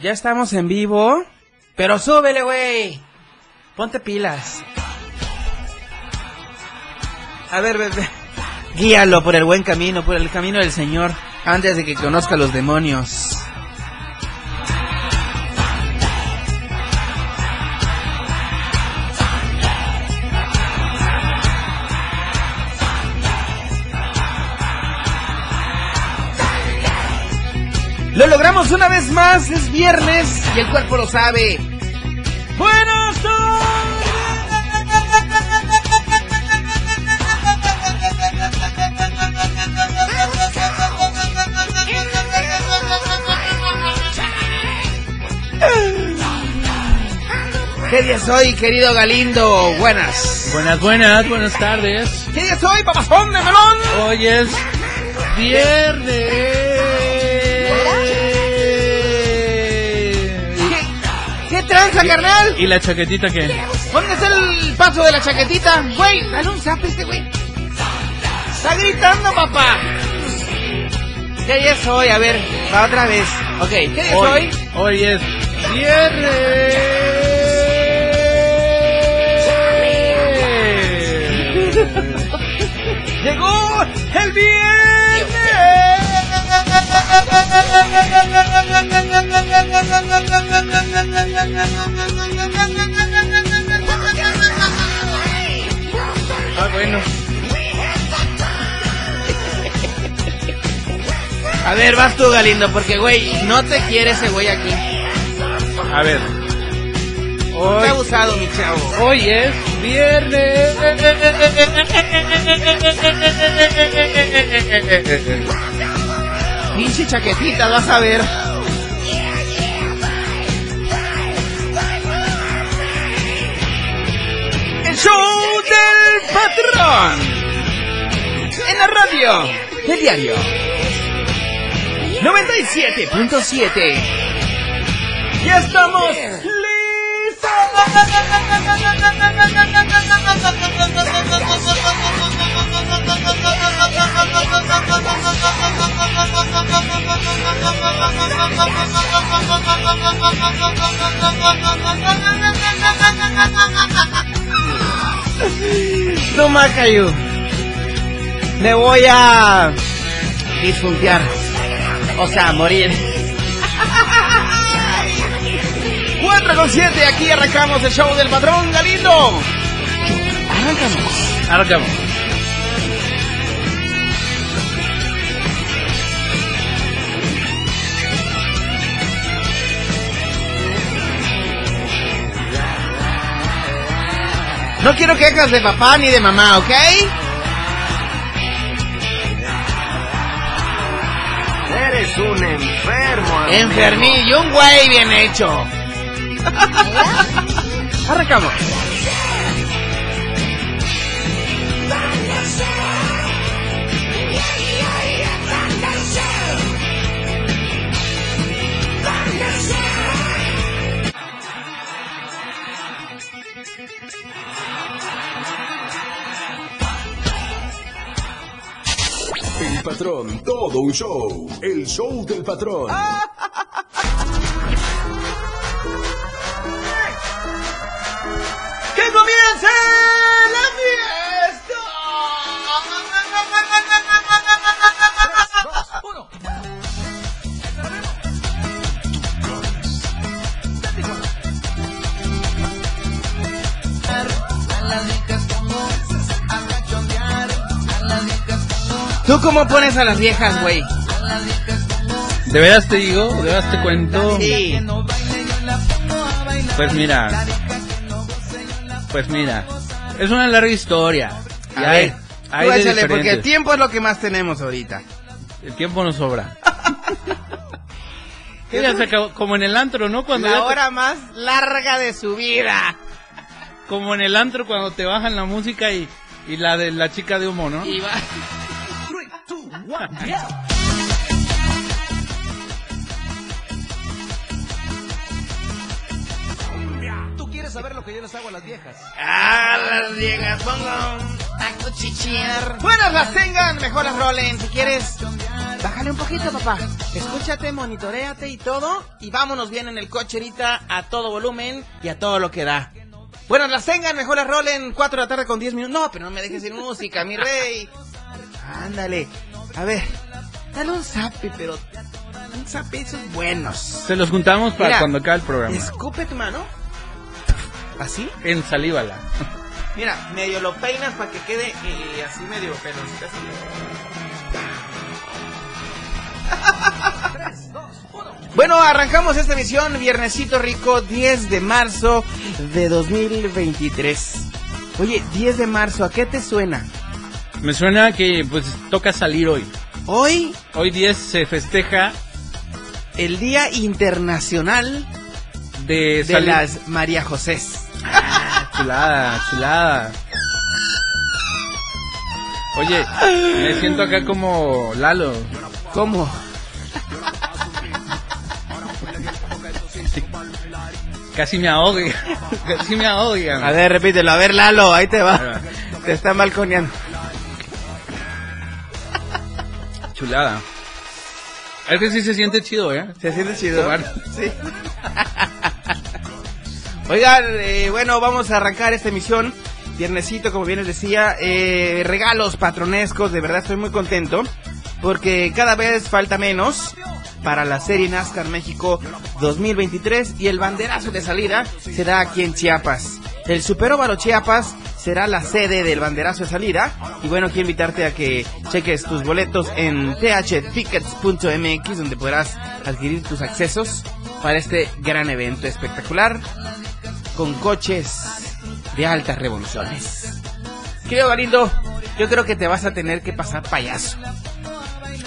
Ya estamos en vivo. Pero súbele, güey. Ponte pilas. A ver, bebé. Guíalo por el buen camino, por el camino del Señor, antes de que conozca a los demonios. Lo logramos una vez más, es viernes y el cuerpo lo sabe. Buenas ¿Qué día es hoy, querido Galindo? Buenas. Buenas, buenas, buenas tardes. ¿Qué día es hoy, papazón de melón? Hoy es viernes. Carnal? ¿Y la chaquetita qué? ¿Dónde está el paso de la chaquetita? Güey, dale un zap este güey. Está gritando, papá. ¿Qué día es hoy? A ver, va otra vez. Ok, ¿qué día es hoy? Hoy es viernes. ¡Llegó el viernes! Ah, bueno. A ver, vas tú, Galindo, porque, güey, no te quiere ese güey aquí. A ver. Hoy, abusado, mi chavo. hoy es viernes. Pinche chaquetita, vas a ver. El show del patrón. En la radio. El diario. 97.7. Ya estamos listos. No Macayu. Me voy a disfuncionar. O sea, morir. 4 con 7, aquí arrancamos el show del patrón Galindo. Arrancamos. Arrancamos. No quiero quejas de papá ni de mamá, ¿ok? Eres un enfermo. amigo. Enfermillo, un güey bien hecho. Arrancamos. El patrón todo un show. El show del patrón. ¡Que comience ¿Tú cómo pones a las viejas, güey? ¿De veras te digo? ¿De veras te cuento? Sí. Pues mira. Pues mira. Es una larga historia. A hay- ver, hay tú de échale, porque el tiempo es lo que más tenemos ahorita. El tiempo nos sobra. Ya se acabó, como en el antro, ¿no? Cuando La te- hora más larga de su vida. como en el antro cuando te bajan la música y, y la de la chica de humo, ¿no? Y va. A las viejas pongo a cuchichear. Buenas las tengan, mejor las rolen. Si quieres, bájale un poquito, papá. Escúchate, monitoreate y todo. Y vámonos bien en el coche ahorita a todo volumen y a todo lo que da. Buenas las tengan, mejor las rolen. 4 de la tarde con 10 minutos. No, pero no me dejes sin música, mi rey. Ándale. A ver, dale un zape, pero un zape esos buenos. Se los juntamos para Mira, cuando acabe el programa. Escupe tu mano. ¿Así? En salívala. Mira, medio lo peinas para que quede eh, así medio peloncito. así. Bueno, arrancamos esta emisión, viernesito rico, 10 de marzo de 2023. Oye, 10 de marzo, ¿a qué te suena? Me suena que pues toca salir hoy. Hoy, Hoy 10 se festeja el Día Internacional de, de salir. las María Josés. Chulada, chulada. Oye, me siento acá como Lalo. ¿Cómo? Casi me ahoga. Casi me ahoga. A ver, repítelo, a ver, Lalo, ahí te va. Te están balconeando. Chulada. Es que sí se siente chido, ¿eh? ¿Se siente chido? Tomar. Sí. Oigan, eh, bueno, vamos a arrancar esta emisión. Viernesito, como bien les decía, eh, regalos patronescos, de verdad estoy muy contento. Porque cada vez falta menos para la serie NASCAR México 2023 y el banderazo de salida será aquí en Chiapas. El Super Óvalo Chiapas será la sede del banderazo de salida y bueno, quiero invitarte a que cheques tus boletos en thtickets.mx donde podrás adquirir tus accesos para este gran evento espectacular con coches de altas revoluciones. Querido Galindo, yo creo que te vas a tener que pasar payaso.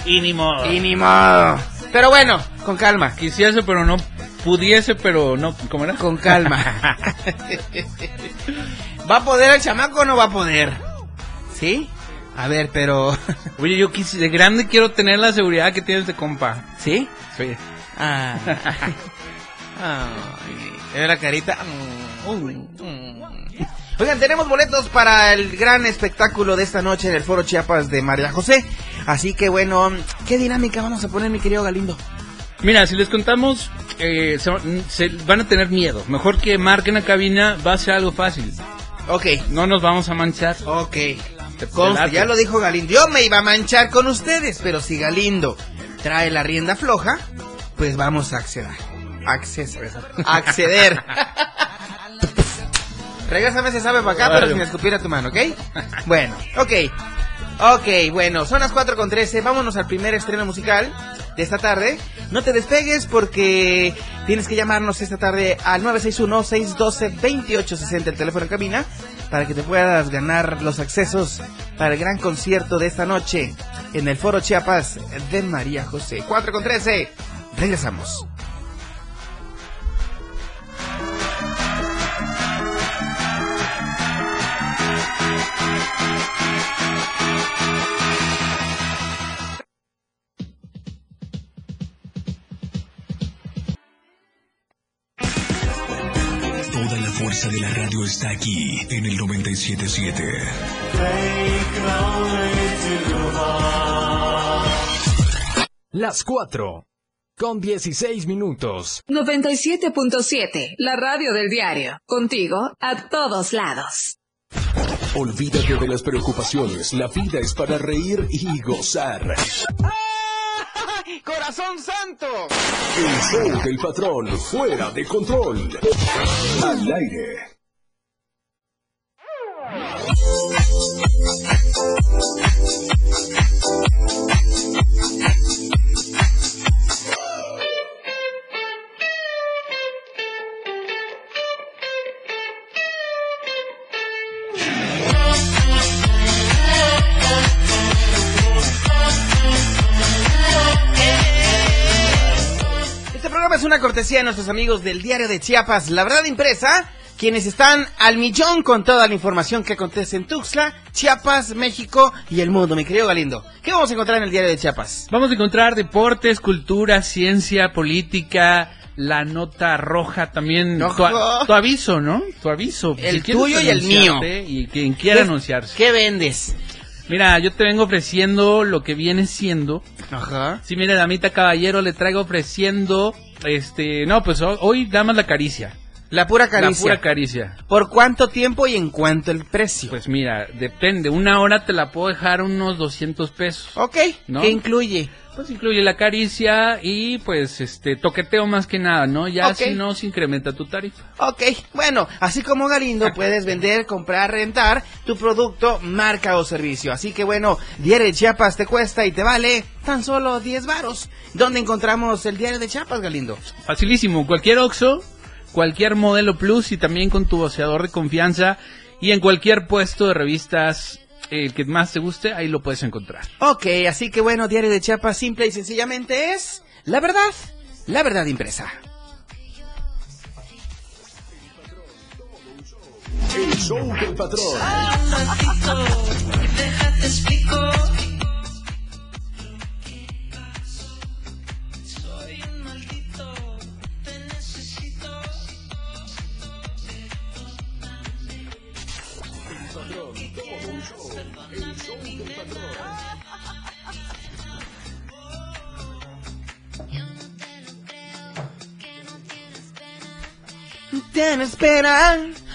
Y ni modo. Y ni modo. Pero bueno, con calma. Quisiese, pero no pudiese, pero no. ¿Cómo era? Con calma. ¿Va a poder el chamaco o no va a poder? ¿Sí? A ver, pero... Oye, yo quisi- de grande quiero tener la seguridad que tienes de compa. ¿Sí? Sí. Ah. Ay, ¿Ve la carita? Mm, mm. Oigan, tenemos boletos para el gran espectáculo de esta noche en el Foro Chiapas de María José. Así que bueno, ¿qué dinámica vamos a poner, mi querido Galindo? Mira, si les contamos, eh, se, se van a tener miedo. Mejor que marquen la cabina, va a ser algo fácil. Ok, No nos vamos a manchar. ok. Ya lo dijo Galindo. Yo me iba a manchar con ustedes, pero si Galindo trae la rienda floja, pues vamos a acceder. Acceder. Acceder. Regrésame ese sabe para acá, pero Claro. sin escupir a tu mano, ¿ok? Bueno, ok. Ok, bueno, son las 4 con 13. Vámonos al primer estreno musical de esta tarde. No te despegues porque tienes que llamarnos esta tarde al 961-612-2860, el teléfono en para que te puedas ganar los accesos para el gran concierto de esta noche en el Foro Chiapas de María José. 4 con 13. Regresamos. Fuerza de la radio está aquí en el 977. Las 4. Con 16 minutos. 97.7, la radio del diario. Contigo a todos lados. Olvídate de las preocupaciones. La vida es para reír y gozar. ¡Corazón santo! El show del patrón. Fuera de control. Al aire. Programa es una cortesía de nuestros amigos del diario de Chiapas, La Verdad Impresa, quienes están al millón con toda la información que acontece en Tuxtla, Chiapas, México y el mundo, mi querido Galindo. ¿Qué vamos a encontrar en el diario de Chiapas? Vamos a encontrar deportes, cultura, ciencia, política, la nota roja también. Tu, aviso, ¿no? Tu aviso. El tuyo y el mío. Y quien quiera ¿Qué- anunciarse. ¿Qué vendes? Mira, yo te vengo ofreciendo lo que viene siendo. Ajá. Sí, mire, damita caballero, le traigo ofreciendo. Este. No, pues ho- hoy damas la caricia. La pura La caricia. pura caricia. ¿Por cuánto tiempo y en cuánto el precio? Pues mira, depende. Una hora te la puedo dejar unos 200 pesos. ok, ¿no? ¿qué incluye? Pues incluye la caricia y pues este toqueteo más que nada, ¿no? Ya Ok. si no se incrementa tu tarifa. Ok, bueno, así como Galindo puedes vender, comprar, rentar tu producto, marca o servicio. Así que bueno, Diario de Chiapas te cuesta y te vale tan solo 10 varos. ¿Dónde encontramos el Diario de Chiapas, Galindo? Facilísimo, cualquier Oxxo, cualquier modelo Plus y también con tu voceador de confianza y en cualquier puesto de revistas eh, que más te guste, ahí lo puedes encontrar. Ok, así que bueno, Diario de Chiapas simple y sencillamente es la verdad, la verdad impresa. El show del patrón.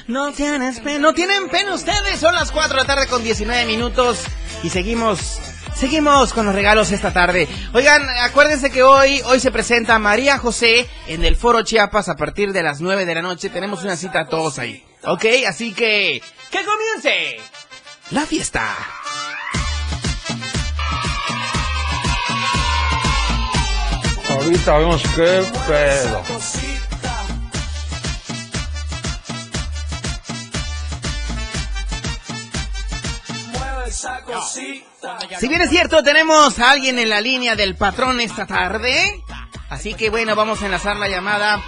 No tienes pena, no tienen pena ustedes. Son las 4 de la tarde con 19 minutos y seguimos, seguimos con los regalos esta tarde. Oigan, acuérdense que hoy, hoy se presenta María José en el Foro Chiapas a partir de las 9 de la noche. Tenemos una cita todos ahí, ¿ok? Así que, ¡que comience! La fiesta. Ahorita vemos qué pedo. Si bien es cierto, tenemos a alguien en la línea del patrón esta tarde. Así que bueno, vamos a enlazar la llamada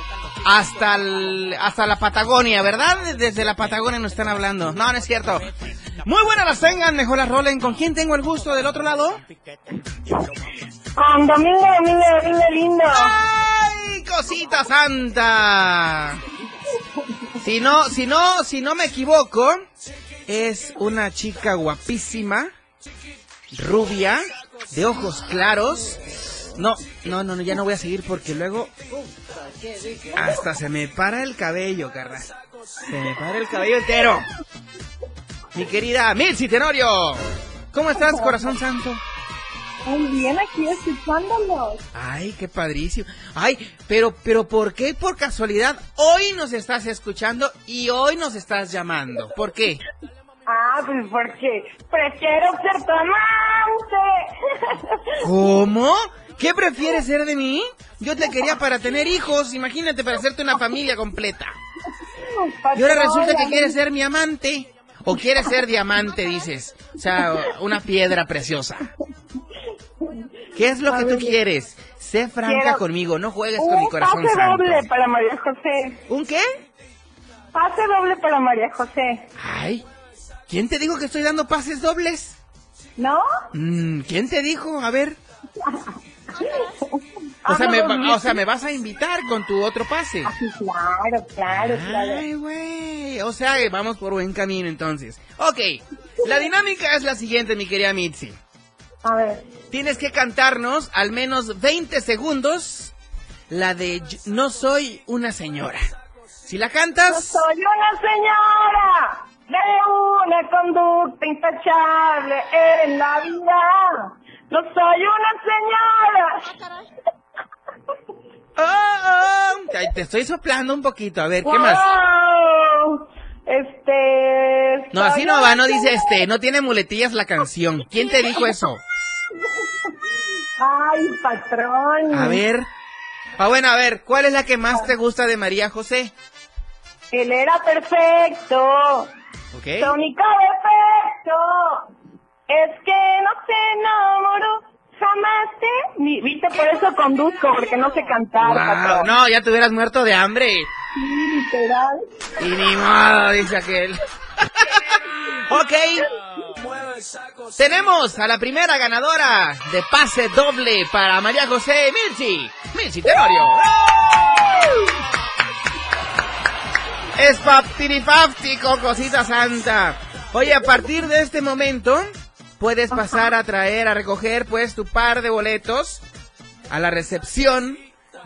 hasta el- hasta la Patagonia, ¿verdad? Desde la Patagonia nos están hablando. No, no es cierto. Muy buenas las tengan, mejor las rolen. ¿Con quién tengo el gusto del otro lado? Con Domingo, Domingo, Domingo lindo. ¡Ay, cosita santa! Si no, si no, si no me equivoco, es una chica guapísima, rubia, de ojos claros. No, no, no, no, ya no voy a seguir porque luego hasta se me para el cabello, carnal. Se me para el cabello entero. Mi querida Mirci Tenorio. ¿Cómo estás, corazón santo? Muy bien, aquí escuchándolos. Ay, qué padrísimo. Ay, pero, pero ¿por qué por casualidad hoy nos estás escuchando y hoy nos estás llamando? ¿Por qué? Ah, pues porque prefiero ser tu amante. ¿Cómo? ¿Qué prefieres ser de mí? Yo te quería para tener hijos, imagínate para hacerte una familia completa. Y ahora resulta que quieres ser mi amante. O quieres ser diamante, dices. O sea, una piedra preciosa. ¿Qué es lo que tú quieres? Sé franca Quiero- conmigo, no juegues con mi Un corazón pase santo. doble para María José. ¿Un qué? Pase doble para María José. Ay, ¿quién te dijo que estoy dando pases dobles? ¿No? Mm, ¿Quién te dijo? A ver. O sea, me, o sea, me vas a invitar con tu otro pase. Sí, claro, claro, claro. Ay, güey. O sea, que vamos por buen camino entonces. Ok, la dinámica es la siguiente, mi querida Mitzi. A ver. Tienes que cantarnos al menos 20 segundos la de No soy una señora. Si la No cantas, soy una señora conducta intachable en la vida. No soy una señora. oh, oh, ay, te estoy soplando un poquito. A ver, ¿qué más? Este. No, así no va, no dice este, no tiene muletillas la canción. ¿Quién te dijo eso? Ay, patrón. A ver. Ah, bueno, a ver, ¿cuál es la que más te gusta de María José? Él era perfecto. ¿Ok? Su único defecto es que no se enamoró jamás de mí. Viste, por eso conduzco, porque no sé cantar, patrón. no, ya te hubieras muerto de hambre. Sí, literal. Y ni modo, dice aquel. ok. Tenemos a la primera ganadora de pase doble para María José Mirchi. Mirchi Tenorio. Es paptiripáptico, cosita santa. Oye, a partir de este momento, puedes pasar a traer, a recoger, pues, tu par de boletos a la recepción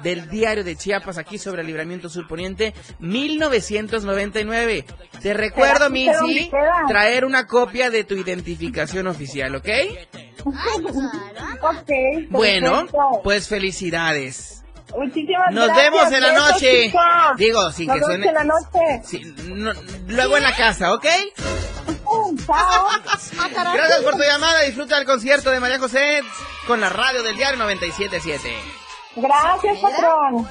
del diario de Chiapas aquí sobre el Libramiento Surponiente 1999. Te recuerdo, Pero, ¿pero dónde Missy, traer una copia de tu identificación oficial, ¿ok? Ok. Bueno, pues felicidades. Muchísimas Nos gracias. vemos en la noche. Digo, sin Nos que vemos suene- en la noche. Sí, no- luego en la casa, ¿ok? Chao. Gracias por tu llamada. Disfruta el concierto de María José con la radio del diario 977. Gracias, patrón.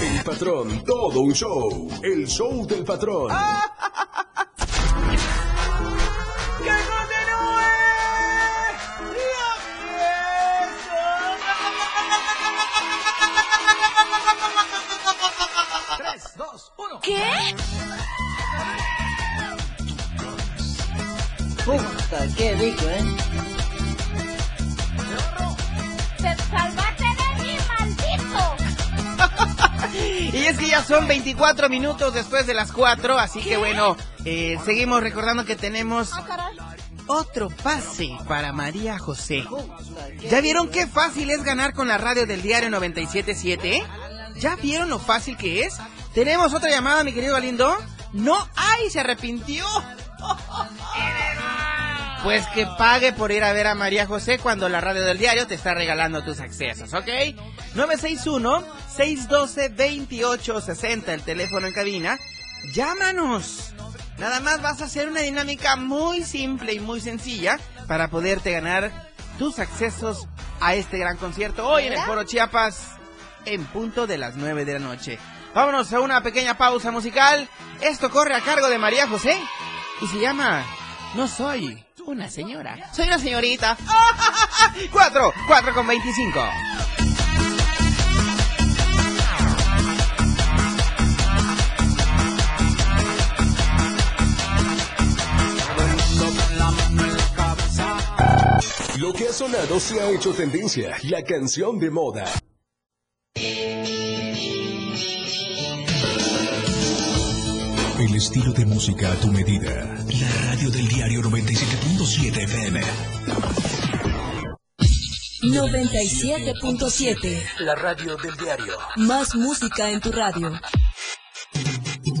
El patrón, todo un show. El show del patrón. 3, 2, 1. ¿Qué? Puta, qué rico, ¿eh? ¡Te salvaste de mí, maldito! y es que ya son 24 minutos después de las 4, así ¿Qué? que bueno, eh, seguimos recordando que tenemos... Ah, otro pase para María José. ¿Ya vieron qué fácil es ganar con la radio del diario 977? ¿Ya vieron lo fácil que es? Tenemos otra llamada, mi querido Galindo. No, ay, se arrepintió. Pues que pague por ir a ver a María José cuando la radio del diario te está regalando tus accesos, ¿ok? 961-612-2860, el teléfono en cabina. Llámanos. Nada más vas a hacer una dinámica muy simple y muy sencilla para poderte ganar tus accesos a este gran concierto hoy en el Foro Chiapas en punto de las 9 de la noche. Vámonos a una pequeña pausa musical. Esto corre a cargo de María José y se llama No soy una señora, soy una señorita. Cuatro, cuatro con 25. Lo que ha sonado se ha hecho tendencia. La canción de moda. El estilo de música a tu medida. La radio del diario 97.7 FM. 97.7. La radio del diario. Más música en tu radio.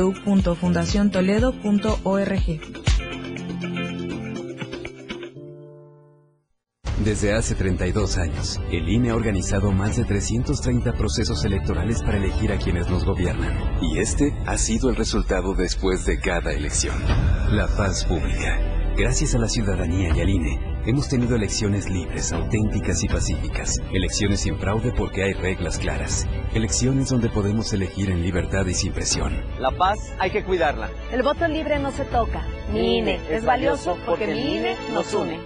www.fundaciontoledo.org. Desde hace 32 años, el INE ha organizado más de 330 procesos electorales para elegir a quienes nos gobiernan. Y este ha sido el resultado después de cada elección. La paz pública. Gracias a la ciudadanía y al INE, hemos tenido elecciones libres, auténticas y pacíficas. Elecciones sin fraude porque hay reglas claras. Elecciones donde podemos elegir en libertad y sin presión. La paz hay que cuidarla. El voto libre no se toca. Mi INE es valioso porque mi INE nos une.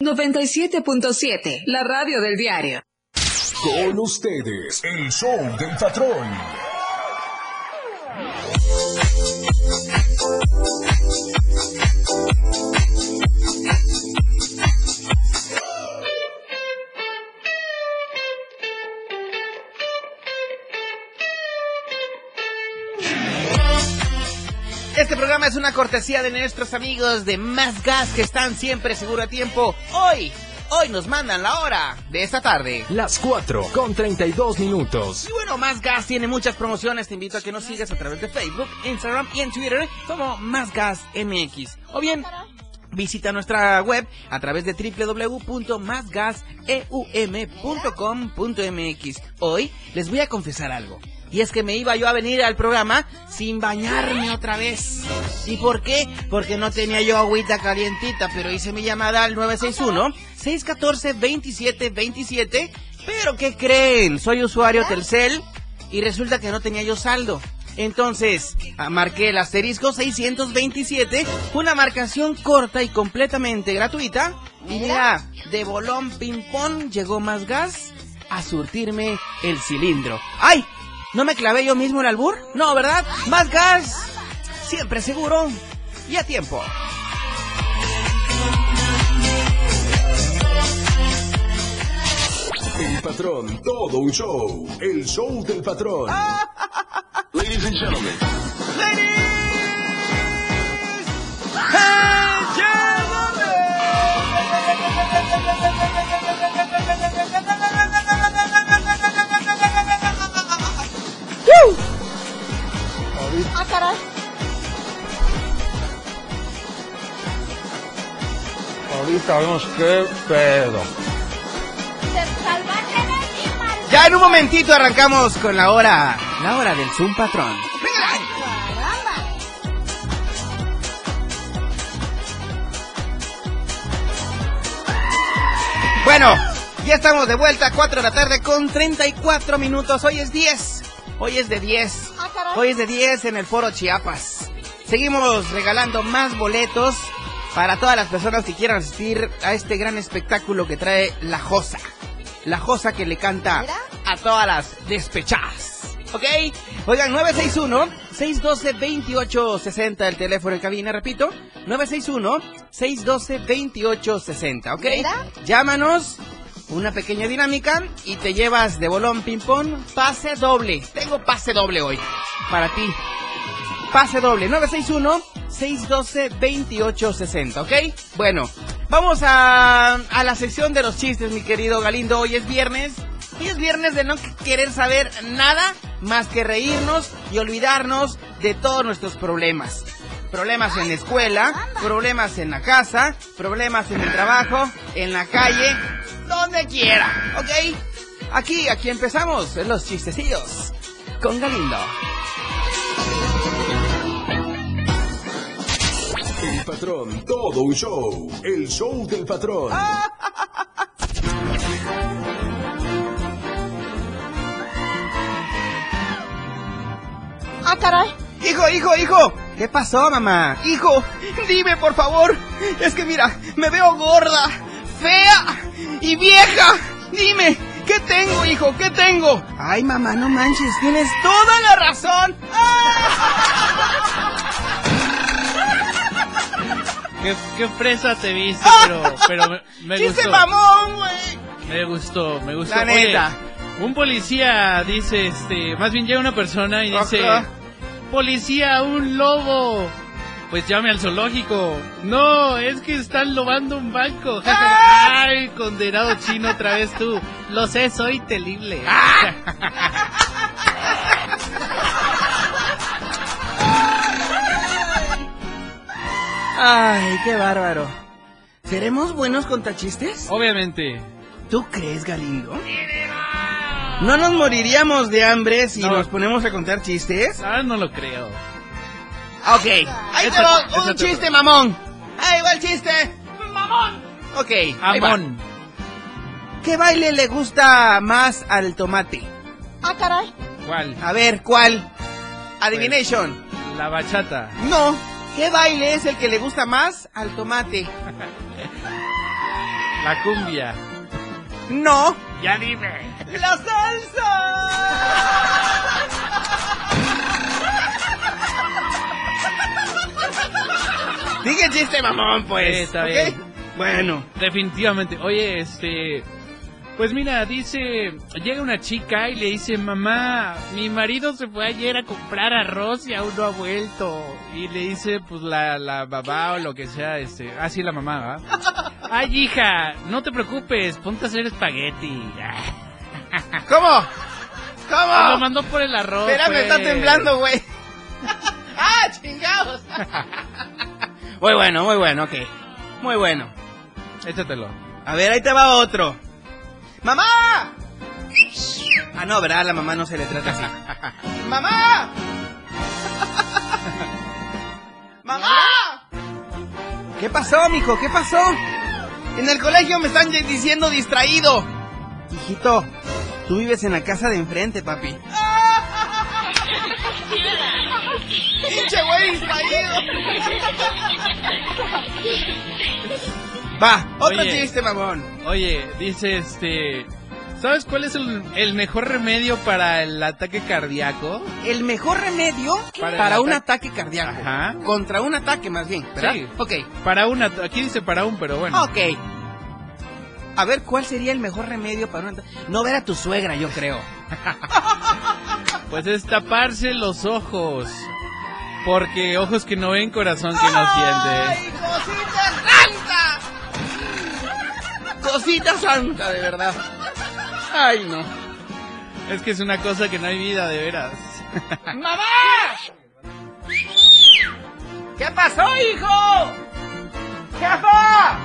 97.7, la radio del diario. Con ustedes, el show del patrón. Programa es una cortesía de nuestros amigos de Más Gas que están siempre seguro a tiempo. Hoy, hoy nos mandan la hora de esta tarde. Las 4 con 32 minutos. Y bueno, Más Gas tiene muchas promociones. Te invito a que nos sigas a través de Facebook, Instagram y en Twitter como Más Gas MX. O bien, Visita nuestra web a través de www.másgaseum.com.mx. Hoy les voy a confesar algo. Y es que me iba yo a venir al programa sin bañarme otra vez. ¿Y por qué? Porque no tenía yo agüita calientita, pero hice mi llamada al 961-614-2727. Pero ¿qué creen? Soy usuario Telcel y resulta que no tenía yo saldo. Entonces, marqué el asterisco 627, una marcación corta y completamente gratuita. Y mira, de bolón ping-pong llegó más gas a surtirme el cilindro. ¡Ay! ¿No me clavé yo mismo el albur? No, ¿verdad? Más gas. Siempre seguro y a tiempo. El patrón, todo un show. El show del patrón. Ladies and gentlemen. Ah, caray. Ahorita vemos qué pedo. Ya en un momentito arrancamos con la hora, la hora del Zoom Patrón. Bueno, ya estamos de vuelta, 4 de la tarde con 34 minutos. Hoy es 10. Hoy es de 10. Hoy es de 10 en el Foro Chiapas. Seguimos regalando más boletos para todas las personas que quieran asistir a este gran espectáculo que trae La Josa. La Josa que le canta a todas las despechadas. ¿Ok? Oigan, 961-612-2860 el teléfono en cabina, repito. 961-612-2860, ¿ok? Llámanos, una pequeña dinámica y te llevas de bolón ping-pong pase doble. Tengo pase doble hoy para ti. Pase doble, 961-612-2860, ¿ok? Bueno, vamos a, a la sección de los chistes, mi querido Galindo. Hoy es viernes. Hoy es viernes de no querer saber nada más que reírnos y olvidarnos de todos nuestros problemas. Problemas en la escuela, problemas en la casa, problemas en el trabajo, en la calle, donde quiera, ¿ok? Aquí, aquí empezamos en los chistecillos con Galindo. El patrón, todo un show. El show del patrón. ¡Ah, caray! Hijo, hijo, hijo. ¿Qué pasó, mamá? Hijo, dime por favor. Es que mira, me veo gorda, fea y vieja. Dime, ¿qué tengo, hijo? ¿Qué tengo? Ay, mamá, no manches, tienes toda la razón. ¿Qué, qué fresa te viste, pero, pero me, me ¡Chiste gustó. mamón, güey! Me gustó, me gustó. La Oye, neta. un policía dice, este, más bien llega una persona y dice, Ajá. Policía, un lobo. Pues llame al zoológico. No, es que están lobando un banco. Ay, condenado chino otra vez tú. Lo sé, soy terrible. ¡Ah! Ay, qué bárbaro. ¿Seremos buenos contachistes? Obviamente. ¿Tú crees, Galindo? ¿No nos moriríamos de hambre si No. nos ponemos a contar chistes? Ah, no lo creo. Ok, ahí te va un chiste, mamón. Ahí va el chiste. Mamón. Ok, ahí va. Amón. ¿Qué baile le gusta más al tomate? Ah, caray. ¿Cuál? A ver, ¿cuál? Adivination. La bachata. No. ¿Qué baile es el que le gusta más al tomate? La cumbia. No. Ya dime. ¡La salsa! Dije chiste, mamón, pues. Sí, está ¿ok? bien. Bueno. Definitivamente. Oye, este. Pues mira, dice. Llega una chica y le dice: Mamá, mi marido se fue ayer a comprar arroz y aún no ha vuelto. Y le dice, pues la, la babá o lo que sea, este. Ah, sí, la mamá, ¿va? Ay, hija, no te preocupes, ponte a hacer espagueti. ¿Cómo? Lo ¿Cómo? mandó por el arroz. Espérame, está pues. temblando, güey. ¡Ah, chingados! muy bueno, muy bueno, ok. Muy bueno. Échatelo. A ver, ahí te va otro. ¡Mamá! Ah, no, ¿verdad? La mamá no se le trata así. ¡Mamá! ¡Mamá! ¿Qué pasó, mijo? ¿Qué pasó? En el colegio me están diciendo distraído. Hijito, tú vives en la casa de enfrente, papi. ¡Pinche güey distraído! Va, otro Oye. chiste, mamón. Oye, dice este. ¿Sabes cuál es el, el mejor remedio para el ataque cardíaco? El mejor remedio Para un ataque- ataque cardíaco. Ajá. Contra un ataque, más bien, ¿verdad? Sí. Ok, Para una. Aquí dice para un, pero bueno. ok. A ver, ¿cuál sería el mejor remedio para un ataque? No ver a tu suegra, yo creo. Pues es taparse los ojos. Porque ojos que no ven, corazón que no siente. cosita santa! Cosita santa, de verdad. Ay, no. Es que es una cosa que no hay vida, de veras. ¡Mamá! ¿Qué pasó, hijo? ¡Jefa!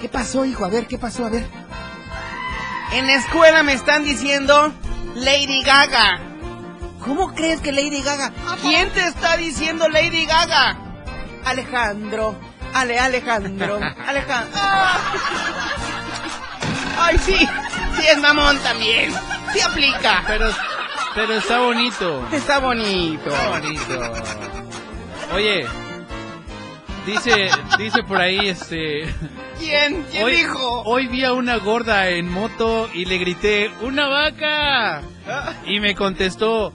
¿Qué pasó, hijo? A ver, ¿qué pasó? A ver. En la escuela me están diciendo Lady Gaga. ¿Cómo crees que Lady Gaga? ¿Quién te está diciendo Lady Gaga? Alejandro. Ale, Alejandro. Alejandro. Ay, sí. Sí, es mamón también. Sí aplica. Pero, pero está bonito. Está bonito. Está bonito. Oye, dice, dice por ahí este. ¿Quién? ¿Quién hoy, dijo? Hoy vi a una gorda en moto y le grité, ¡una vaca! Y me contestó,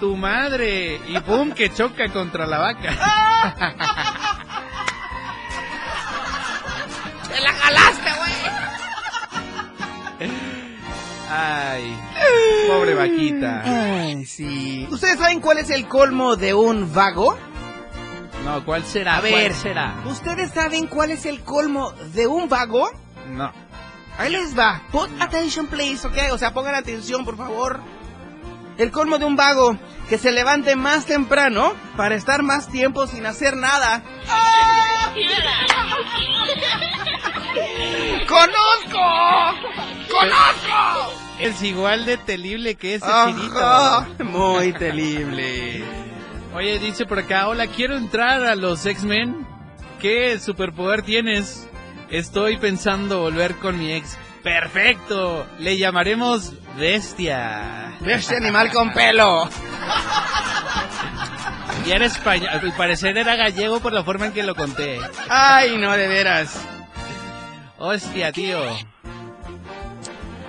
tu madre. Y pum, que choca contra la vaca. ¡Te la jalaste, güey! Ay, pobre vaquita. Ay, sí. ¿Ustedes saben cuál es el colmo de un vago? No, ¿cuál será? A ver, ¿Cuál será? ¿ustedes saben cuál es el colmo de un vago? No. Ahí les va. Put attention, please, ¿ok? O sea, pongan atención, por favor. El colmo de un vago que se levante más temprano para estar más tiempo sin hacer nada. ¡Conozco! ¡Conozco! Es igual de terrible que ese Ajá, chinito. Muy terrible. Oye, dice por acá, hola, quiero entrar a los X-Men. ¿Qué superpoder tienes? Estoy pensando volver con mi ex. Perfecto, le llamaremos Bestia. Bestia animal con pelo. Y era español, al parecer era gallego por la forma en que lo conté. Ay, no, de veras. Hostia, tío.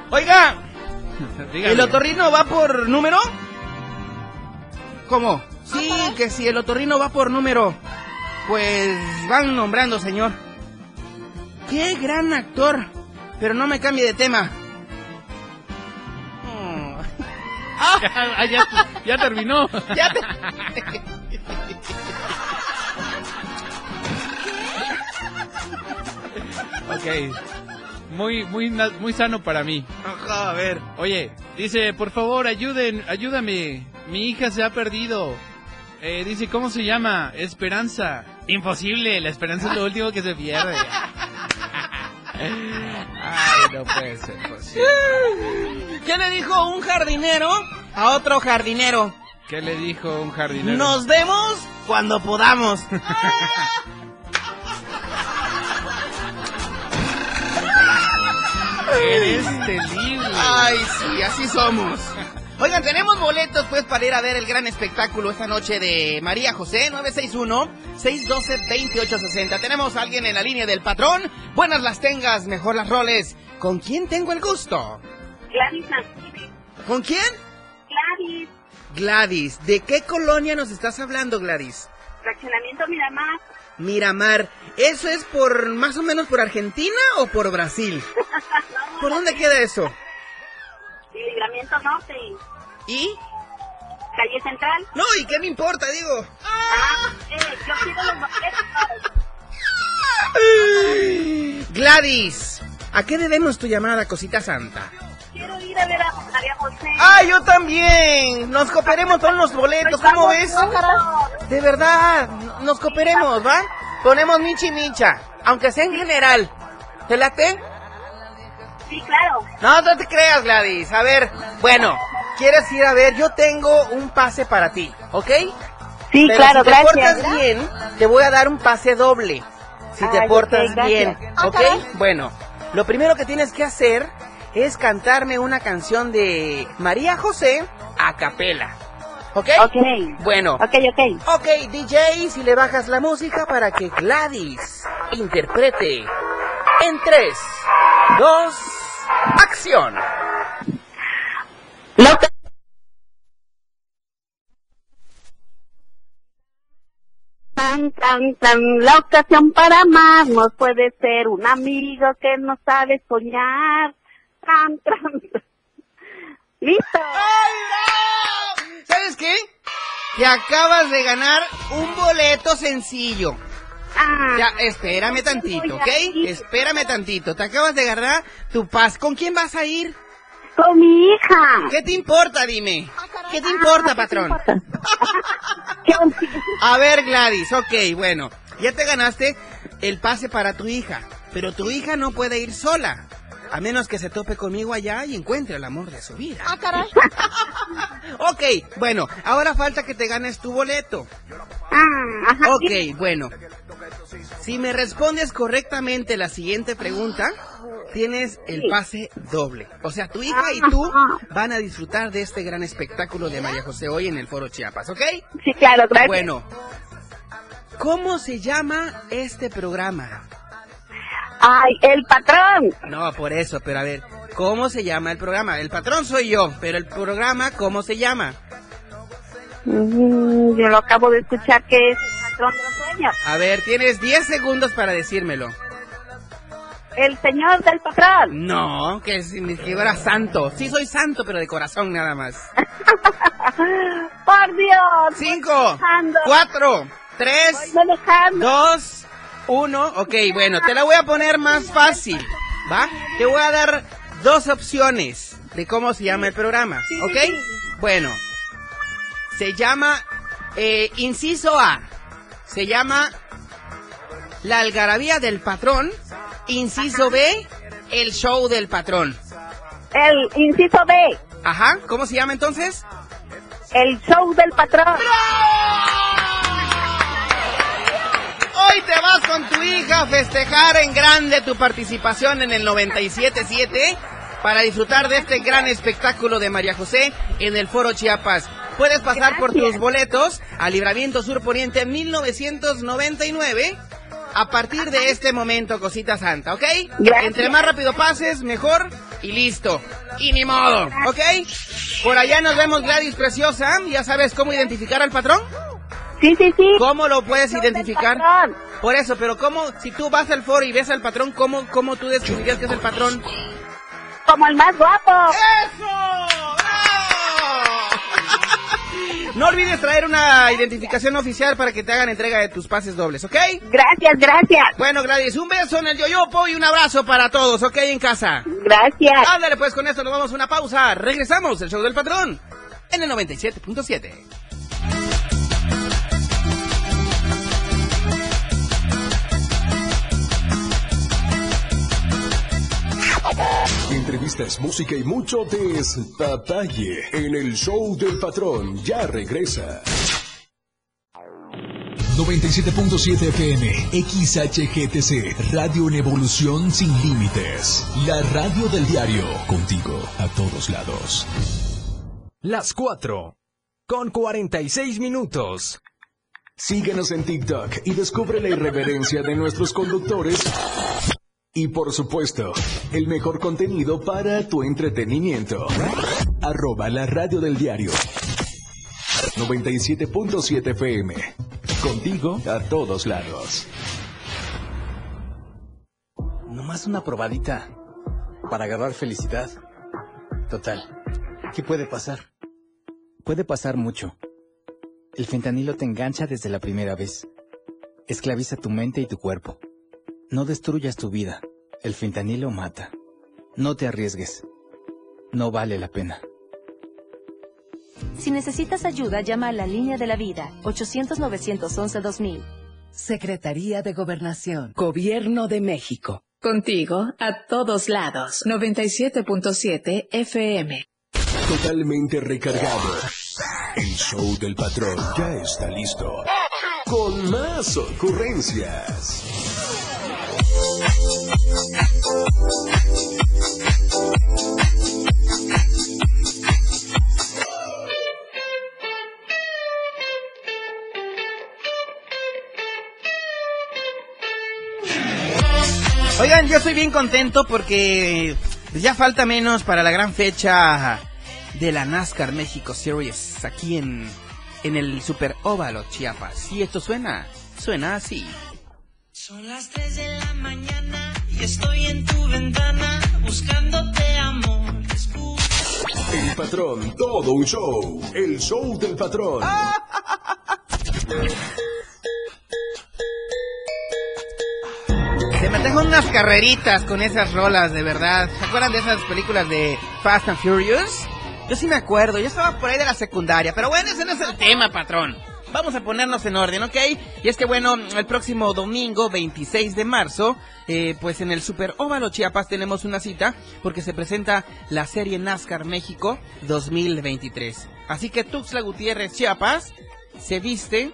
Oiga. ¿el otorrino va por número? ¿Cómo? Sí, que si el otorrino va por número. Pues van nombrando, señor. Qué gran actor. Pero no me cambie de tema. Mm. Ah, ya, ya terminó. Ya te- Ok. Muy, muy, muy sano para mí. Ajá, a ver. Oye, dice, por favor, ayuden, ayúdame. Mi hija se ha perdido. Eh, dice, ¿cómo se llama? Esperanza. Imposible, la esperanza es lo último que se pierde. Ay, no puede ser posible. ¿Qué le dijo un jardinero a otro jardinero? ¿Qué le dijo un jardinero? Nos vemos cuando podamos. Eres terrible. Ay, sí, así somos. Oigan, tenemos boletos pues para ir a ver el gran espectáculo esta noche de María José 961-612-2860. Tenemos a alguien en la línea del patrón. Buenas las tengas, mejor las roles. ¿Con quién tengo el gusto? Gladys, ¿Con quién? Gladys, Gladys. ¿De qué colonia nos estás hablando, Gladys? fraccionamiento Miramar. Miramar. ¿Eso es por más o menos por Argentina o por Brasil? ¿Por dónde queda eso? y Libramiento Norte. ¿Y? Calle Central. No, ¿y qué me importa, digo? Ah, eh, yo quiero los boletos. Gladys, ¿a qué debemos tu llamada, cosita santa? Quiero ir a ver a María José. ¡Ah, yo también! Nos cooperemos con los boletos, ¿cómo ves? De verdad, nos cooperemos, ¿va? Ponemos michi micha, aunque sea en general. ¿Te late? Sí, claro. No, no te creas, Gladys. A ver, bueno, ¿quieres ir a ver? Yo tengo un pase para ti, ¿ok? Sí, Pero claro, si te gracias. portas bien, te voy a dar un pase doble. Si te Ay, portas bien, Ah, ¿ok? Bueno, lo primero que tienes que hacer es cantarme una canción de María José a capela. ¿Ok? Ok. Bueno. Ok, ok. Ok, DJ, si le bajas la música para que Gladys interprete en 3, 2, acción. Loca. Tan, tan, tan, la ocasión para amarnos puede ser un amigo que no sabe soñar. Tan, tan, tan. ¡Listo! ¿Sabes qué? Te acabas de ganar un boleto sencillo. Ah, Ya, espérame tantito, ¿ok? Espérame tantito. Te acabas de ganar tu paz. ¿Con quién vas a ir? Con mi hija. ¿Qué te importa, dime? ¿Qué te importa, patrón? ¿Qué- A ver, Gladys, ok, bueno. Ya te ganaste el pase para tu hija. Pero tu hija no puede ir sola. A menos que se tope conmigo allá y encuentre el amor de su vida. Ah, caray. Ok, bueno, ahora falta que te ganes tu boleto. Ah, ajá. Ok, bueno. Si me respondes correctamente la siguiente pregunta, tienes el pase doble. O sea, tu hija y tú van a disfrutar de este gran espectáculo de María José hoy en el Foro Chiapas, ¿ok? Sí, claro, gracias. Bueno, ¿cómo se llama este programa? Ay, el patrón. No, por eso, pero a ver, ¿cómo se llama el programa? El patrón soy yo, pero el programa, ¿cómo se llama? Mm, yo lo acabo de escuchar que es el patrón de los sueños. A ver, tienes 10 segundos para decírmelo. El señor del patrón. No, que significa era santo. Sí soy santo, pero de corazón nada más. Por Dios. Cinco, cuatro, tres, dos, uno. Ok, bueno, te la voy a poner más fácil. ¿Va? Te voy a dar dos opciones de cómo se llama el programa, ¿ok? Bueno, se llama, eh, inciso A, se llama La Algarabía del Patrón, inciso B, El Show del Patrón. El inciso B. Ajá, ¿cómo se llama entonces? El Show del Patrón. Hoy te vas con tu hija a festejar en grande tu participación en el 97.7 para disfrutar de este gran espectáculo de María José en el Foro Chiapas. Puedes pasar por tus boletos a Libramiento Sur Poniente 1999 a partir de este momento, cosita santa, ¿ok? Entre más rápido pases, mejor y listo. Y ni modo, ¿ok? Por allá nos vemos, Gladys Preciosa. ¿Ya sabes cómo identificar al patrón? Sí, sí, sí. ¿Cómo lo puedes identificar? Por eso, pero ¿cómo, si tú vas al foro y ves al patrón, cómo, cómo tú descubrirías que es el patrón? Como el más guapo. ¡Eso! No olvides traer una identificación oficial para que te hagan entrega de tus pases dobles, ¿ok? Gracias, gracias. Bueno, Gladys, un beso en el yoyopo y un abrazo para todos, ¿ok? En casa. Gracias. Ándale, pues con esto nos vamos a una pausa. Regresamos, el show del patrón, en el 97.7. Entrevistas, música y mucho despapalle en el show del patrón. Ya regresa. 97.7 FM, XHGTC, Radio en Evolución Sin Límites. La radio del diario, contigo a todos lados. Las 4, con 46 minutos. Síguenos en TikTok y descubre la irreverencia de nuestros conductores. Y por supuesto, el mejor contenido para tu entretenimiento. Arroba la radio del diario. 97.7 FM. Contigo a todos lados. Nomás una probadita para agarrar felicidad. Total, ¿qué puede pasar? Puede pasar mucho. El fentanilo te engancha desde la primera vez. Esclaviza tu mente y tu cuerpo. No destruyas tu vida. El fentanilo mata. No te arriesgues. No vale la pena. Si necesitas ayuda, llama a la línea de la vida, 800-911-2000. Secretaría de Gobernación, Gobierno de México. Contigo a todos lados. 97.7 FM. Totalmente recargado. El show del patrón ya está listo. Con más ocurrencias. Oigan, yo estoy bien contento porque ya falta menos para la gran fecha de la NASCAR México Series aquí en, en el Super Óvalo Chiapas. Y esto suena, suena así. Son las 3 de la mañana y estoy en tu ventana buscándote amor. El patrón, todo un show. El show del patrón. Se me unas carreritas con esas rolas, de verdad. ¿Se acuerdan de esas películas de Fast and Furious? Yo sí me acuerdo, yo estaba por ahí de la secundaria, pero bueno, ese no es el tema, patrón. Vamos a ponernos en orden, ¿ok? Y es que bueno, el próximo domingo 26 de marzo, eh, pues en el Super Óvalo Chiapas tenemos una cita porque se presenta la serie NASCAR México 2023. Así que Tuxtla Gutiérrez Chiapas se viste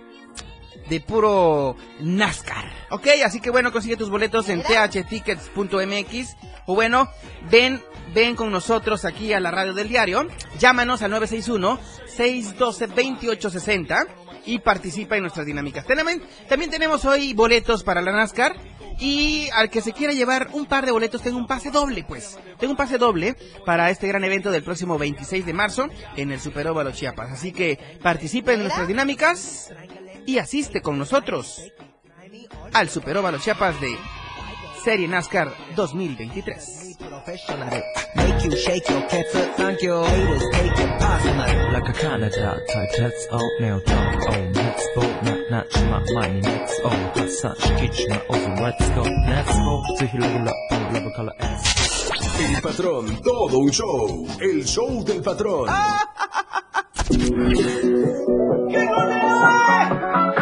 de puro NASCAR. Ok, así que bueno, consigue tus boletos en thtickets.mx o bueno, ven, ven con nosotros aquí a la radio del diario. Llámanos al 961-612-2860 y participa en nuestras dinámicas. También, también tenemos hoy boletos para la NASCAR. Y al que se quiera llevar un par de boletos, tengo un pase doble, pues. Tengo un pase doble para este gran evento del próximo 26 de marzo en el Super Óvalo Chiapas. Así que participa en nuestras dinámicas y asiste con nosotros al Super Óvalo Chiapas de Serie NASCAR 2023. Make you shake your cat foot, thank you. Haters take it personal. Like a Canada type, that's all now talk. Oh, let's go, not not my money, next. Oh, got such kitchen over, let's go, let's go. To heal level up, level color S. El patrón, todo un show. El show del patrón.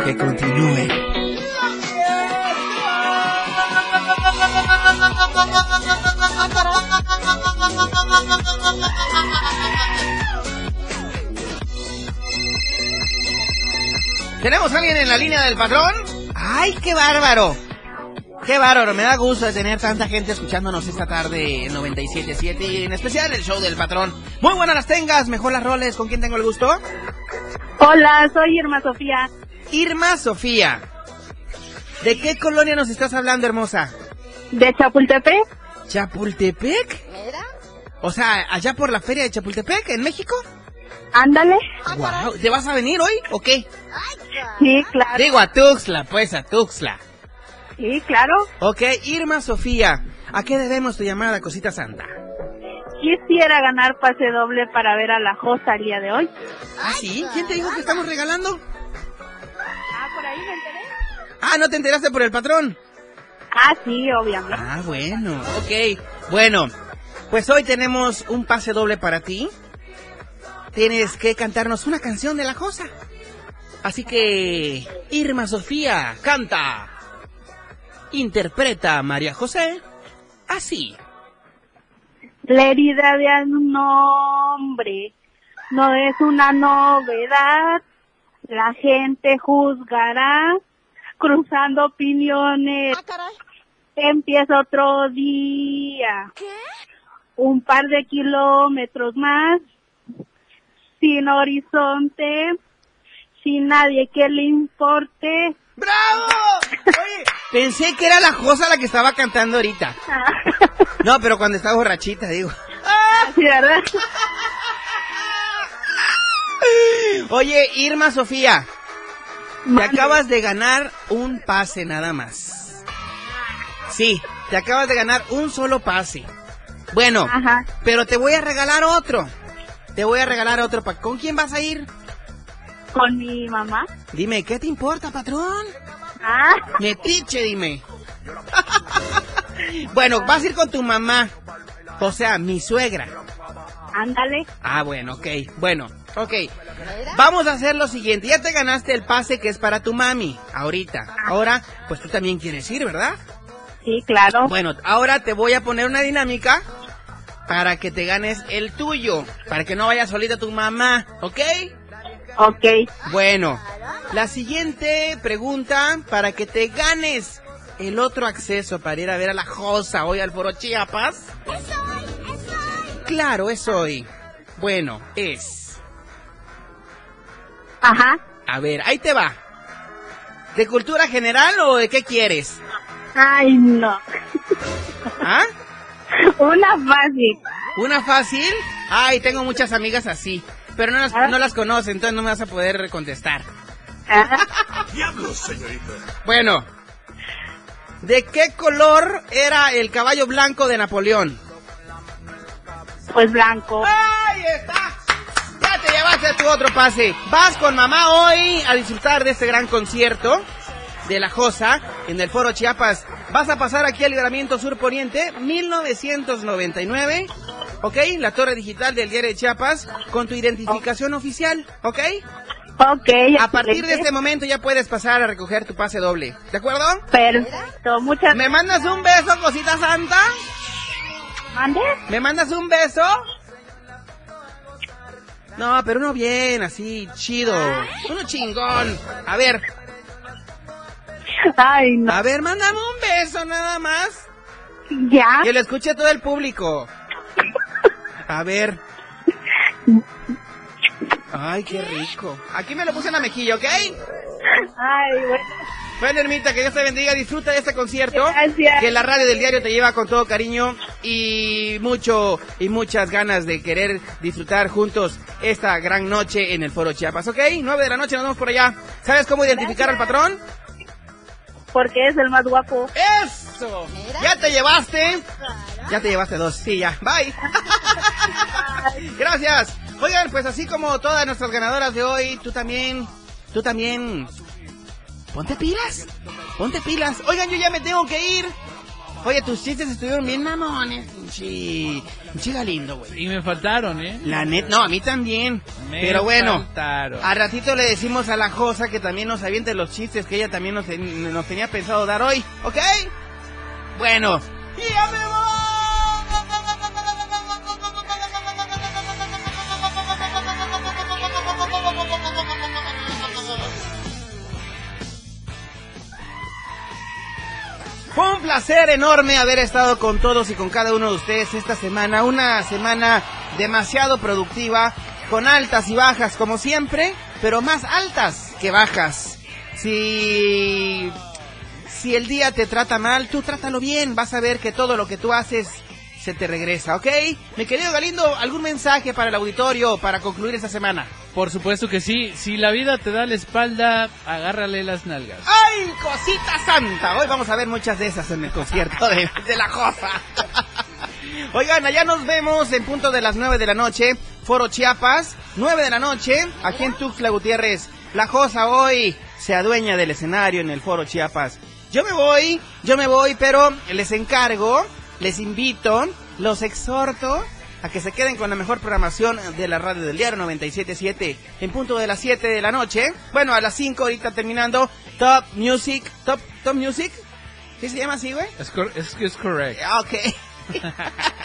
Que continúe. ¿Tenemos a alguien en la línea del patrón? ¡Ay, qué bárbaro! Qué bárbaro, me da gusto de tener tanta gente escuchándonos esta tarde en 97.7 y en especial el show del patrón. Muy buenas las tengas, mejor las roles, ¿con quién tengo el gusto? Hola, soy Irma Sofía. Irma Sofía. ¿De qué colonia nos estás hablando, hermosa? De Chapultepec. ¿Chapultepec? O sea, allá por la feria de Chapultepec, en México. Ándale. Guau, ¿Te vas a venir hoy o qué? Sí, claro. Digo a Tuxtla, pues a Tuxtla. Sí, claro. Ok, Irma Sofía, ¿a qué debemos tu llamada, cosita santa? Quisiera ganar pase doble para ver a la Josa el día de hoy. ¿Ah, sí? ¿Quién te dijo que estamos regalando? Ah, por ahí me enteré. Ah, ¿no te enteraste por el patrón? Ah, sí, obviamente. Ah, bueno, ok. Bueno, pues hoy tenemos un pase doble para ti. Tienes que cantarnos una canción de la Josa. Así que, Irma Sofía, canta. Interpreta a María José así. La herida de un hombre no es una novedad. La gente juzgará cruzando opiniones. Empieza otro día. Un par de kilómetros más. Sin horizonte. Sin nadie que le importe. ¡Bravo! Oye, pensé que era la Josa la que estaba cantando ahorita. No, pero cuando está borrachita, digo. Sí, ¿verdad? Oye, Irma Sofía, te acabas de ganar un pase nada más. Sí, te acabas de ganar un solo pase. Bueno, pero te voy a regalar otro. Te voy a regalar otro. pa- ¿Con quién vas a ir? Con mi mamá. Dime, ¿qué te importa, patrón? Ah, Metiche, dime. bueno, vas a ir con tu mamá. O sea, mi suegra. ándale. Ah, bueno, ok. Bueno, ok. Vamos a hacer lo siguiente. Ya te ganaste el pase que es para tu mami. Ahorita. Ahora, pues tú también quieres ir, ¿verdad? Sí, claro. Bueno, ahora te voy a poner una dinámica para que te ganes el tuyo. Para que no vaya solita tu mamá, ¿ok? Ok. Bueno, la siguiente pregunta para que te ganes el otro acceso para ir a ver a la Josa hoy al Foro Chiapas. Claro, es hoy. Bueno, es. Ajá. A ver, ahí te va. ¿De cultura general o de qué quieres? Ay, no. ¿Ah? Una fácil. ¿Una fácil? Ay, tengo muchas amigas así. Pero no las, no las conoces, entonces no me vas a poder contestar. Diablos, señorita. Bueno, ¿de qué color era el caballo blanco de Napoleón? Pues blanco. ¡Ahí está! Ya te llevaste tu otro pase. Vas con mamá hoy a disfrutar de este gran concierto de la Josa en el Foro Chiapas. Vas a pasar aquí al Libramiento Sur Poniente 1999. ¿Ok? La torre digital del diario de Chiapas con tu identificación oficial. ¿Ok? Ok. A partir de este momento ya puedes pasar a recoger tu pase doble. ¿De acuerdo? Perfecto. Muchas ¿Me mandas un beso, cosita santa? ¿Mande? ¿Me mandas un beso? No, pero uno bien, así, chido. Uno chingón. A ver, Ay, no. a ver, mándame un beso nada más. Ya. Que lo escuche todo el público. A ver. Ay, qué rico. Aquí me lo puse en la mejilla, ¿ok? Ay, bueno. Bueno, Ermita, que Dios te bendiga. Disfruta de este concierto. Gracias. Que la radio del diario te lleva con todo cariño y mucho y muchas ganas de querer disfrutar juntos esta gran noche en el Foro Chiapas, ¿ok? 9 de la noche nos vemos por allá. ¿Sabes cómo identificar al patrón? Porque es el más guapo. ¡Eso! ¿Ya te llevaste? Ya te llevaste dos. Sí, ya. Bye. Gracias. Oigan, pues así como todas nuestras ganadoras de hoy, tú también, tú también. Ponte pilas. Ponte pilas. Oigan, yo ya me tengo que ir. Oye, tus chistes estuvieron bien mamones, pinche, pinche Galindo, güey. Y me faltaron, ¿eh? La net, no, a mí también. Me Pero bueno, faltaron. a ratito le decimos a la Josa que también nos aviente los chistes que ella también nos, nos tenía pensado dar hoy, ¿ok? Bueno, y ya me Un placer enorme haber estado con todos y con cada uno de ustedes esta semana. Una semana demasiado productiva, con altas y bajas como siempre, pero más altas que bajas. Si, si el día te trata mal, tú trátalo bien. Vas a ver que todo lo que tú haces se te regresa, ¿ok? Mi querido Galindo, ¿algún mensaje para el auditorio para concluir esta semana? Por supuesto que sí. Si la vida te da la espalda, agárrale las nalgas. ¡Ay, cosita santa! Hoy vamos a ver muchas de esas en el concierto de, de la Josa. Oigan, allá nos vemos en punto de las 9 de la noche. Foro Chiapas, 9 de la noche, aquí en Tuxtla Gutiérrez. La Josa hoy se adueña del escenario en el Foro Chiapas. Yo me voy, yo me voy, pero les encargo, les invito, los exhorto a que se queden con la mejor programación de la radio del diario 977 en punto de las 7 de la noche. Bueno, a las 5 ahorita terminando Top Music, Top Top Music. ¿Sí se llama así, güey? Es, cor es, es correcto. Ah, Ok.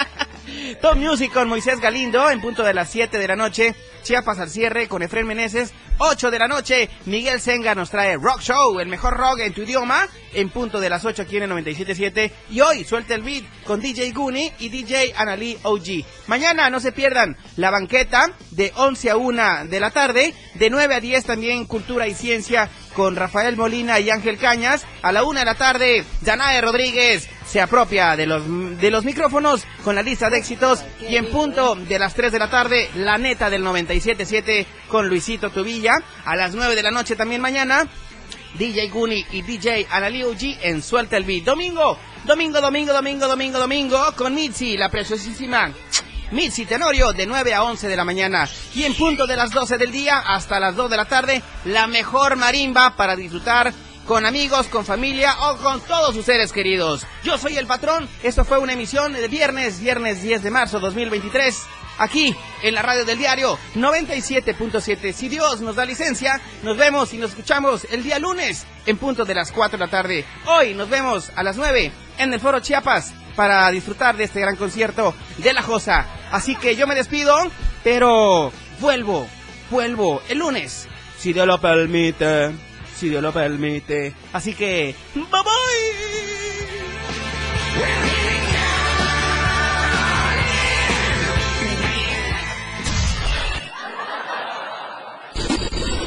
Top Music con Moisés Galindo en punto de las 7 de la noche. Chiapas al cierre con Efren Meneses. 8 de la noche. Miguel Senga nos trae Rock Show, el mejor rock en tu idioma. En punto de las 8 aquí en el 97.7. Y hoy suelta el beat con DJ Guni y DJ Anali OG. Mañana no se pierdan la banqueta de 11 a 1 de la tarde. De 9 a 10 también Cultura y Ciencia con Rafael Molina y Ángel Cañas. A la 1 de la tarde, Danae Rodríguez se apropia de los, de los micrófonos con la lista de éxitos. Y en punto de las 3 de la tarde, la neta del 97.7 con Luisito Tubilla. A las 9 de la noche también mañana. DJ Guni y DJ Analiu G en Suelta el Beat. Domingo, domingo, domingo, domingo, domingo, domingo, con Mitzi, la preciosísima Mitzi Tenorio, de 9 a 11 de la mañana. Y en punto de las 12 del día hasta las 2 de la tarde, la mejor marimba para disfrutar con amigos, con familia o con todos sus seres queridos. Yo soy el patrón. Esto fue una emisión de viernes, viernes 10 de marzo 2023. Aquí en la radio del diario 97.7. Si Dios nos da licencia, nos vemos y nos escuchamos el día lunes en punto de las 4 de la tarde. Hoy nos vemos a las 9 en el Foro Chiapas para disfrutar de este gran concierto de La Josa. Así que yo me despido, pero vuelvo, vuelvo el lunes, si Dios lo permite, si Dios lo permite. Así que, bye bye.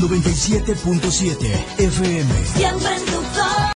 97.7 FM. Siempre en tu